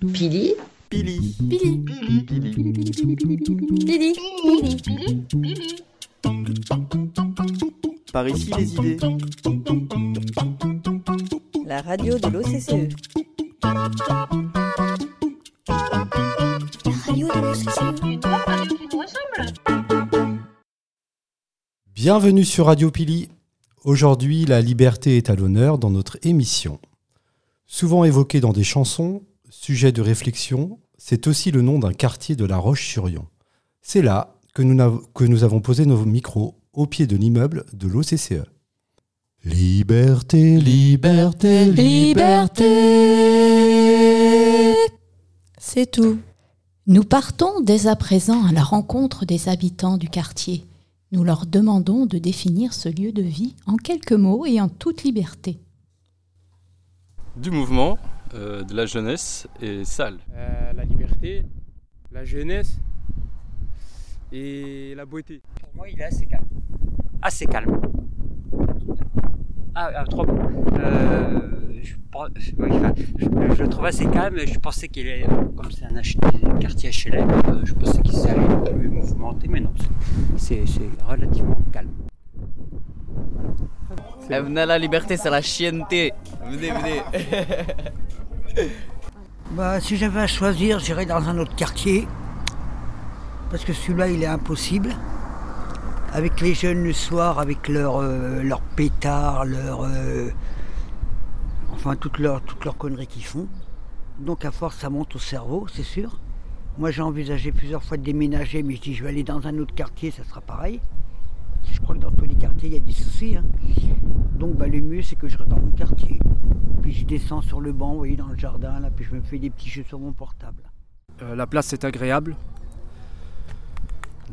Pili. Pili. Pili. Pili. Pili. Par ici les idées. La radio de l'OCCE. La radio de l'OCCE. Bienvenue sur Radio Pili. Aujourd'hui, la liberté est à l'honneur dans notre émission. Souvent évoquée dans des chansons, sujet de réflexion, c'est aussi le nom d'un quartier de La Roche-sur-Yon. C'est là que nous, que nous avons posé nos micros au pied de l'immeuble de l'OCCE. Liberté, liberté, liberté. C'est tout. Nous partons dès à présent à la rencontre des habitants du quartier. Nous leur demandons de définir ce lieu de vie en quelques mots et en toute liberté. Du mouvement, euh, de la jeunesse et salle. Euh, la liberté, la jeunesse et la beauté. Pour moi, il est assez calme. Assez calme. Ah, ah trop bon. Euh, je, le trouve assez calme. Je pensais qu'il est, comme c'est un quartier HLM, je pensais qu'il serait plus mouvementé, mais non, c'est relativement calme. Eh, venez à la liberté, c'est la chienneté. Venez, venez. bah, si j'avais à choisir, j'irais dans un autre quartier. Parce que celui-là, il est impossible. Avec les jeunes le soir, avec leurs euh, leur pétards, leur, euh, enfin toutes leurs toutes leurs conneries qu'ils font. Donc à force, ça monte au cerveau, c'est sûr. Moi, j'ai envisagé plusieurs fois de déménager, mais je dis je vais aller dans un autre quartier, ça sera pareil. Il y a des soucis. Hein. Donc bah, le mieux, c'est que je reste dans mon quartier. Puis je descends sur le banc, vous voyez, dans le jardin, là, puis je me fais des petits jeux sur mon portable. Euh, la place est agréable.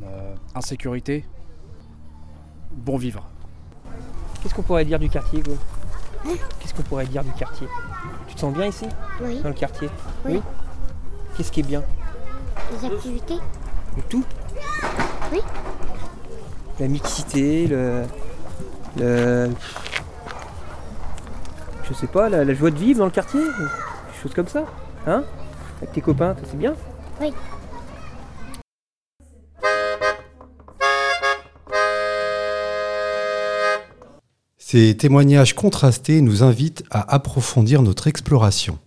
Euh, insécurité. Bon vivre. Qu'est-ce qu'on pourrait dire du quartier, quoi Qu'est-ce qu'on pourrait dire du quartier? Tu te sens bien ici? Oui. Dans le quartier? Oui. oui? Qu'est-ce qui est bien? Les activités. Le tout? Oui la mixité, le, le je sais pas, la, la, joie de vivre dans le quartier, des choses comme ça, hein? Avec tes copains, c'est bien Oui. Ces témoignages contrastés nous invitent à approfondir notre exploration.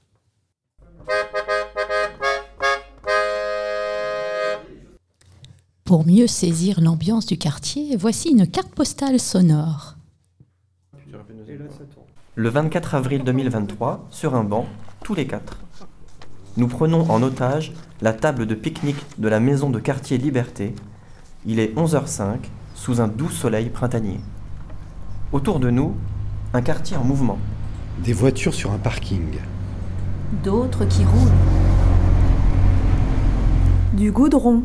Pour mieux saisir l'ambiance du quartier, voici une carte postale sonore. Le 24 avril 2023, sur un banc, tous les quatre. Nous prenons en otage la table de pique-nique de la maison de quartier Liberté. Il est 11h05, sous un doux soleil printanier. Autour de nous, un quartier en mouvement. Des voitures sur un parking. D'autres qui roulent. Du goudron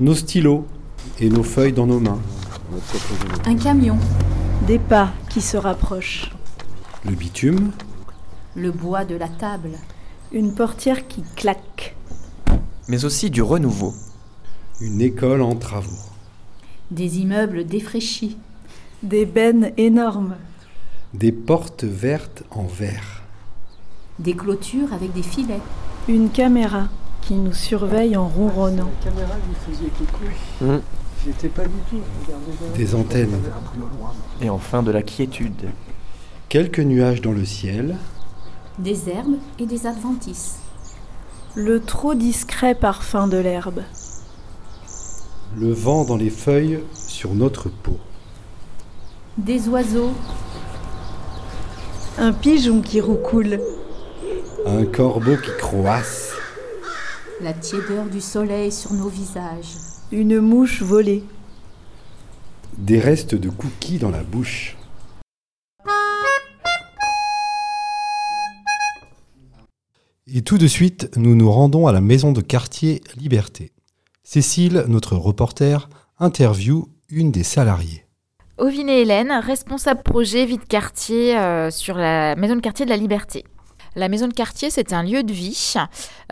nos stylos et nos feuilles dans nos mains. Un camion. Des pas qui se rapprochent. Le bitume. Le bois de la table. Une portière qui claque. Mais aussi du renouveau. Une école en travaux. Des immeubles défraîchis. Des bennes énormes. Des portes vertes en verre. Des clôtures avec des filets. Une caméra qui nous surveille en ronronnant. La caméra, vous faisiez coucou. Mmh. J'étais pas du tout. Des antennes. Et enfin de la quiétude. Quelques nuages dans le ciel. Des herbes et des adventices. Le trop discret parfum de l'herbe. Le vent dans les feuilles sur notre peau. Des oiseaux. Un pigeon qui roucoule. Un corbeau qui croasse. La tiédeur du soleil sur nos visages. Une mouche volée. Des restes de cookies dans la bouche. Et tout de suite, nous nous rendons à la maison de quartier Liberté. Cécile, notre reporter, interview une des salariées. Ovine et Hélène, responsable projet vie de quartier euh, sur la maison de quartier de la Liberté. La maison de quartier, c'est un lieu de vie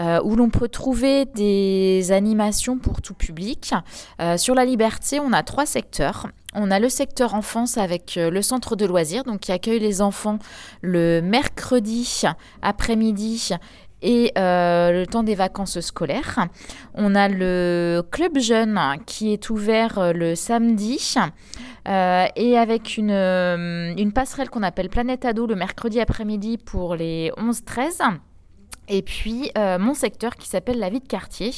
euh, où l'on peut trouver des animations pour tout public. Euh, sur la Liberté, on a trois secteurs. On a le secteur enfance avec euh, le centre de loisirs, donc qui accueille les enfants le mercredi après-midi et euh, le temps des vacances scolaires. On a le club jeune qui est ouvert euh, le samedi euh, et avec une, une passerelle qu'on appelle Planète Ado le mercredi après-midi pour les 11-13. Et puis euh, mon secteur qui s'appelle la vie de quartier,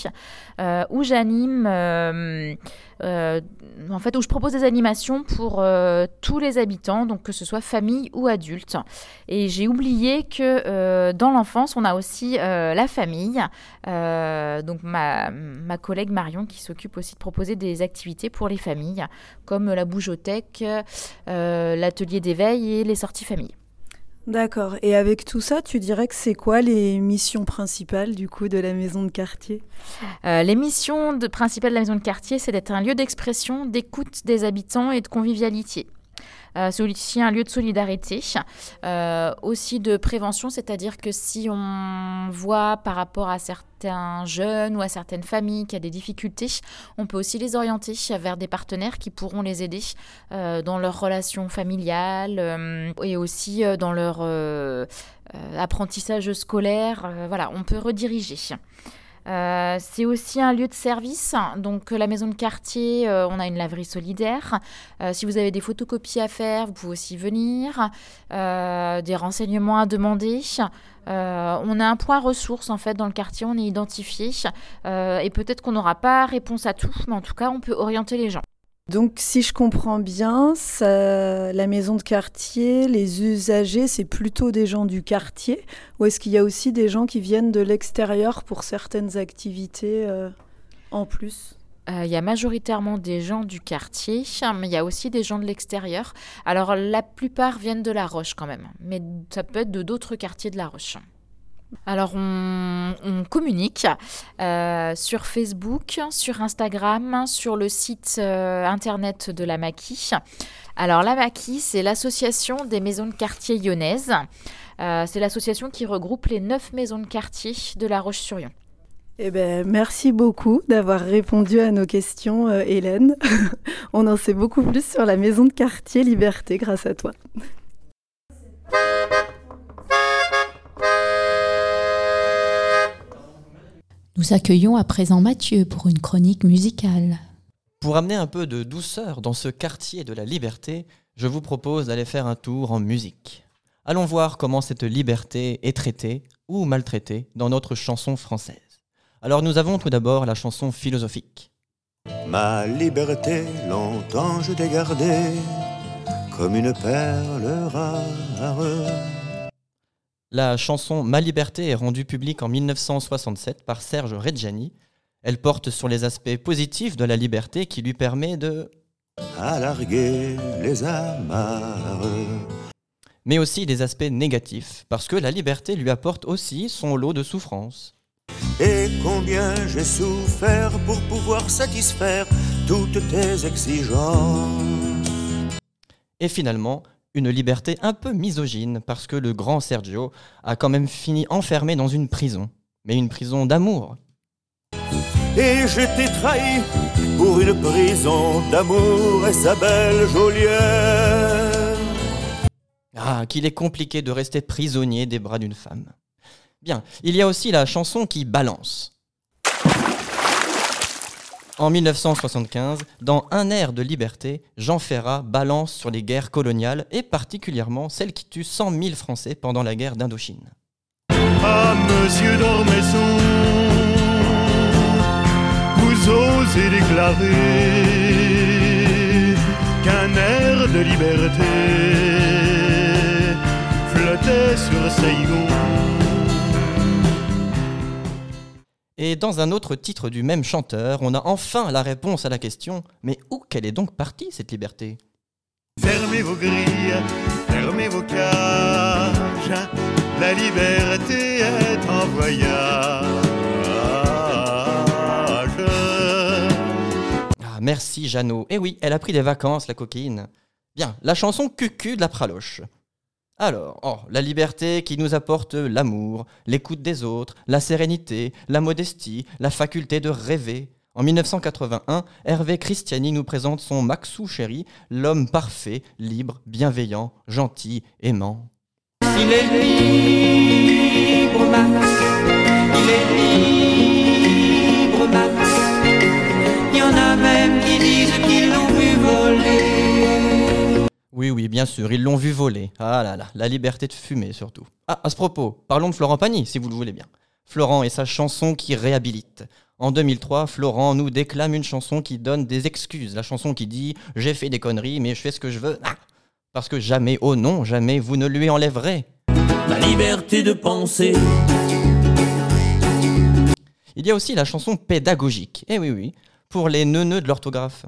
euh, où j'anime, euh, en fait, où je propose des animations pour tous les habitants, donc que ce soit famille ou adultes. Et j'ai oublié que dans l'enfance, on a aussi la famille. Donc ma, ma collègue Marion qui s'occupe aussi de proposer des activités pour les familles, comme la bougeothèque, l'atelier d'éveil et les sorties famille. D'accord. Et avec tout ça, tu dirais que c'est quoi les missions principales du coup de la maison de quartier? Euh, les missions de- principales de la maison de quartier, c'est d'être un lieu d'expression, d'écoute des habitants et de convivialité. Euh, c'est aussi un lieu de solidarité, euh, aussi de prévention, c'est-à-dire que si on voit par rapport à certains jeunes ou à certaines familles qui a des difficultés, on peut aussi les orienter vers des partenaires qui pourront les aider euh, dans leurs relations familiales et aussi dans leur apprentissage scolaire. Voilà, on peut rediriger. Euh, c'est aussi un lieu de service. Donc, euh, la maison de quartier, euh, on a une laverie solidaire. Si vous avez des photocopies à faire, vous pouvez aussi venir. Des renseignements à demander. On a un point ressource en fait dans le quartier, on est identifié. Et peut-être qu'on n'aura pas réponse à tout, mais en tout cas, on peut orienter les gens. Donc, si je comprends bien, la maison de quartier, les usagers, c'est plutôt des gens du quartier Ou est-ce qu'il y a aussi des gens qui viennent de l'extérieur pour certaines activités euh, en plus? Euh, Il y a majoritairement des gens du quartier, mais il y a aussi des gens de l'extérieur. Alors la plupart viennent de La Roche quand même, mais ça peut être de d'autres quartiers de La Roche. Alors on, communique euh, sur Facebook, sur Instagram, sur le site euh, internet de la Maquis. Alors la Maquis, c'est l'association des maisons de quartier lyonnaises. Euh, c'est l'association qui regroupe les neuf maisons de quartier de La Roche-sur-Yon. Eh ben, merci beaucoup d'avoir répondu à nos questions, Hélène. On en sait beaucoup plus sur la maison de quartier Liberté grâce à toi. Nous accueillons à présent Mathieu pour une chronique musicale. Pour amener un peu de douceur dans ce quartier de la liberté, je vous propose d'aller faire un tour en musique. Allons voir comment cette liberté est traitée ou maltraitée dans notre chanson française. Alors nous avons tout d'abord la chanson philosophique. Ma liberté, longtemps je t'ai gardée comme une perle rare. La chanson Ma liberté est rendue publique en 1967 par Serge Reggiani. Elle porte sur les aspects positifs de la liberté qui lui permet de... À larguer les amarres. Mais aussi des aspects négatifs, parce que la liberté lui apporte aussi son lot de souffrances. Et combien j'ai souffert pour pouvoir satisfaire toutes tes exigences. Et finalement, une liberté un peu misogyne, parce que le grand Sergio a quand même fini enfermé dans une prison. Mais une prison d'amour. Et je t'ai trahi pour une prison d'amour et sa belle geôlière. Ah, qu'il est compliqué de rester prisonnier des bras d'une femme. Bien, il y a aussi la chanson qui balance. En 1975, dans Un air de liberté, Jean Ferrat balance sur les guerres coloniales et particulièrement celles qui tuent 100 000 Français pendant la guerre d'Indochine. Ah, monsieur d'Ormesson, vous osez déclarer qu'un air de liberté flottait sur Saigon. Et dans un autre titre du même chanteur, on a enfin la réponse à la question Mais où qu'elle est donc partie cette liberté? Fermez vos grilles, fermez vos cages, la liberté est en voyage. Ah, merci Jeannot. Eh oui, elle a pris des vacances, la coquine. Bien, la chanson Cucu de la Praloche. Alors, oh, la liberté qui nous apporte l'amour, l'écoute des autres, la sérénité, la modestie, la faculté de rêver. En 1981, Hervé Christiani nous présente son Maxou chéri, l'homme parfait, libre, bienveillant, gentil, aimant. Il est libre, Max. Il est libre, Max. Il y en avait bien sûr, ils l'ont vu voler. Ah là là, la liberté de fumer surtout. Ah, à ce propos, parlons de Florent Pagny, si vous le voulez bien. Florent et sa chanson qui réhabilite. En 2003, Florent nous déclame une chanson qui donne des excuses. La chanson qui dit J'ai fait des conneries, mais je fais ce que je veux. Ah Parce que jamais, oh non, jamais vous ne lui enlèverez. Ma liberté de penser. Il y a aussi la chanson pédagogique. Eh oui, oui, pour les neuneux de l'orthographe.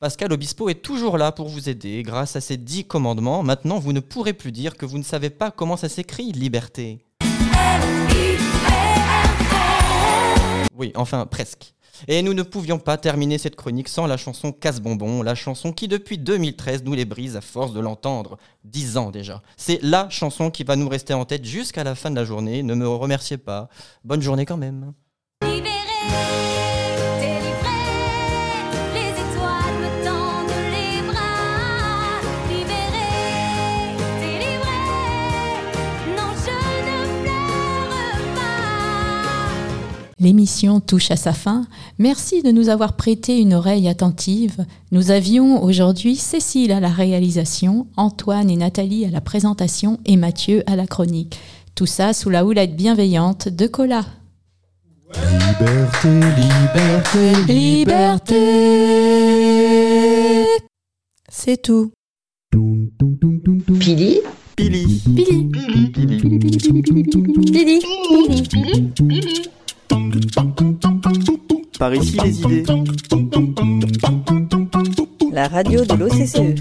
Pascal Obispo est toujours là pour vous aider grâce à ses dix commandements. Maintenant, vous ne pourrez plus dire que vous ne savez pas comment ça s'écrit, liberté. Oui, enfin, presque. Et nous ne pouvions pas terminer cette chronique sans la chanson Casse-Bonbon, la chanson qui depuis 2013 nous les brise à force de l'entendre. Dix ans déjà. C'est la chanson qui va nous rester en tête jusqu'à la fin de la journée. Ne me remerciez pas. Bonne journée quand même. L'émission touche à sa fin. Merci de nous avoir prêté une oreille attentive. Nous avions aujourd'hui Cécile à la réalisation, Antoine et Nathalie à la présentation et Mathieu à la chronique. Tout ça sous la houlette bienveillante de Cola. Liberté, liberté, Liberté C'est tout. Pili. Pili. Pili. Pili. Pili. Par ici les idées. La radio de l'OCCE.